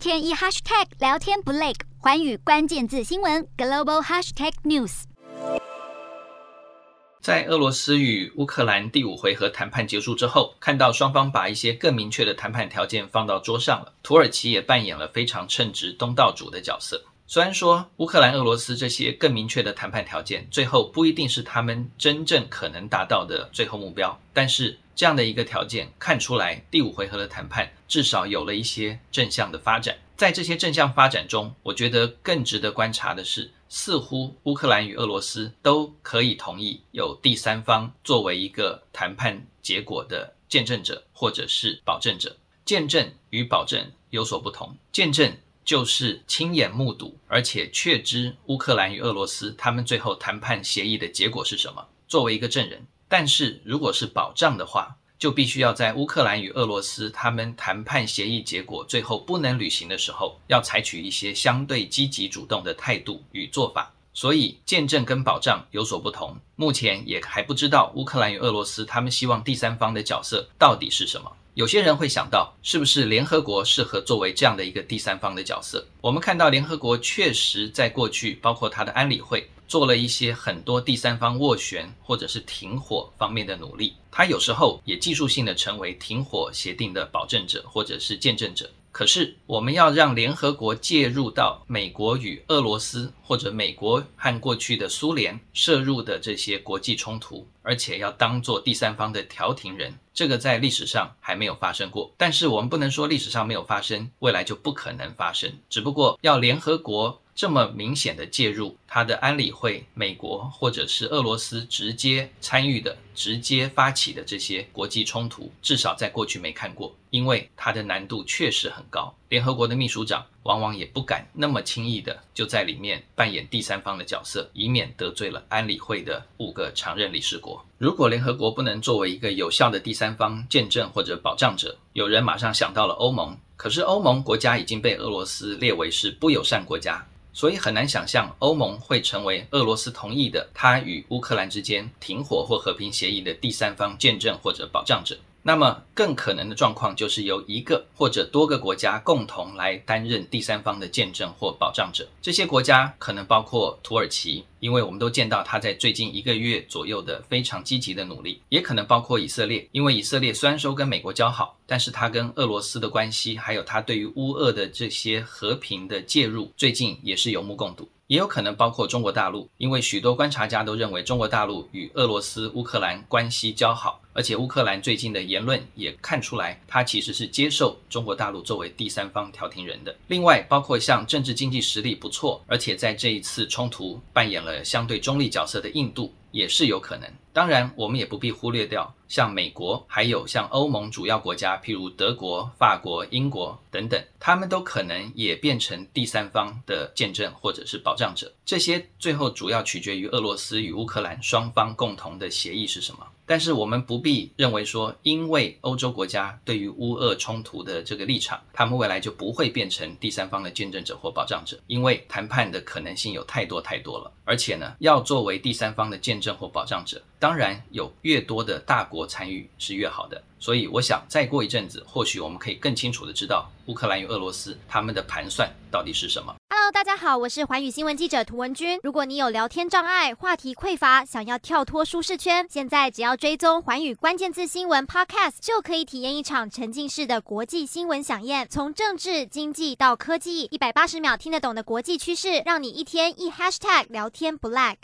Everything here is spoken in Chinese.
天一 hashtag 聊天不累，环宇关键字新闻 global hashtag news。在俄罗斯与乌克兰第五回合谈判结束之后，看到双方把一些更明确的谈判条件放到桌上了，土耳其也扮演了非常称职东道主的角色。虽然说乌克兰、俄罗斯这些更明确的谈判条件，最后不一定是他们真正可能达到的最后目标，但是这样的一个条件看出来，第五回合的谈判至少有了一些正向的发展。在这些正向发展中，我觉得更值得观察的是，似乎乌克兰与俄罗斯都可以同意有第三方作为一个谈判结果的见证者或者是保证者。见证与保证有所不同，见证。就是亲眼目睹，而且确知乌克兰与俄罗斯他们最后谈判协议的结果是什么，作为一个证人。但是如果是保障的话，就必须要在乌克兰与俄罗斯他们谈判协议结果最后不能履行的时候，要采取一些相对积极主动的态度与做法。所以见证跟保障有所不同。目前也还不知道乌克兰与俄罗斯他们希望第三方的角色到底是什么。有些人会想到，是不是联合国适合作为这样的一个第三方的角色？我们看到联合国确实在过去，包括它的安理会，做了一些很多第三方斡旋或者是停火方面的努力。它有时候也技术性的成为停火协定的保证者或者是见证者。可是，我们要让联合国介入到美国与俄罗斯，或者美国和过去的苏联涉入的这些国际冲突，而且要当做第三方的调停人，这个在历史上还没有发生过。但是我们不能说历史上没有发生，未来就不可能发生。只不过要联合国这么明显的介入，他的安理会，美国或者是俄罗斯直接参与的、直接发起的这些国际冲突，至少在过去没看过，因为它的难度确实很高。联合国的秘书长往往也不敢那么轻易的就在里面扮演第三方的角色，以免得罪了安理会的五个常任理事国。如果联合国不能作为一个有效的第三方见证或者保障者，有人马上想到了欧盟，可是欧盟国家已经被俄罗斯列为是不友善国家。所以很难想象欧盟会成为俄罗斯同意的他与乌克兰之间停火或和平协议的第三方见证或者保障者。那么更可能的状况就是由一个或者多个国家共同来担任第三方的见证或保障者。这些国家可能包括土耳其。因为我们都见到他在最近一个月左右的非常积极的努力，也可能包括以色列，因为以色列虽然说跟美国交好，但是他跟俄罗斯的关系，还有他对于乌俄的这些和平的介入，最近也是有目共睹。也有可能包括中国大陆，因为许多观察家都认为中国大陆与俄罗斯、乌克兰关系较好，而且乌克兰最近的言论也看出来，他其实是接受中国大陆作为第三方调停人的。另外，包括像政治经济实力不错，而且在这一次冲突扮演了相对中立角色的印度，也是有可能。当然，我们也不必忽略掉像美国，还有像欧盟主要国家，譬如德国、法国、英国等等，他们都可能也变成第三方的见证或者是保障者。这些最后主要取决于俄罗斯与乌克兰双方共同的协议是什么。但是我们不必认为说，因为欧洲国家对于乌俄冲突的这个立场，他们未来就不会变成第三方的见证者或保障者，因为谈判的可能性有太多太多了。而且呢，要作为第三方的见证或保障者，当然有越多的大国参与是越好的。所以我想，再过一阵子，或许我们可以更清楚地知道乌克兰与俄罗斯他们的盘算到底是什么。Hello，大家好，我是寰宇新闻记者涂文君。如果你有聊天障碍、话题匮乏，想要跳脱舒适圈，现在只要追踪寰宇关键字新闻 Podcast，就可以体验一场沉浸式的国际新闻饗宴。从政治、经济到科技，一百八十秒听得懂的国际趋势，让你一天一 Hashtag 聊天不 lag。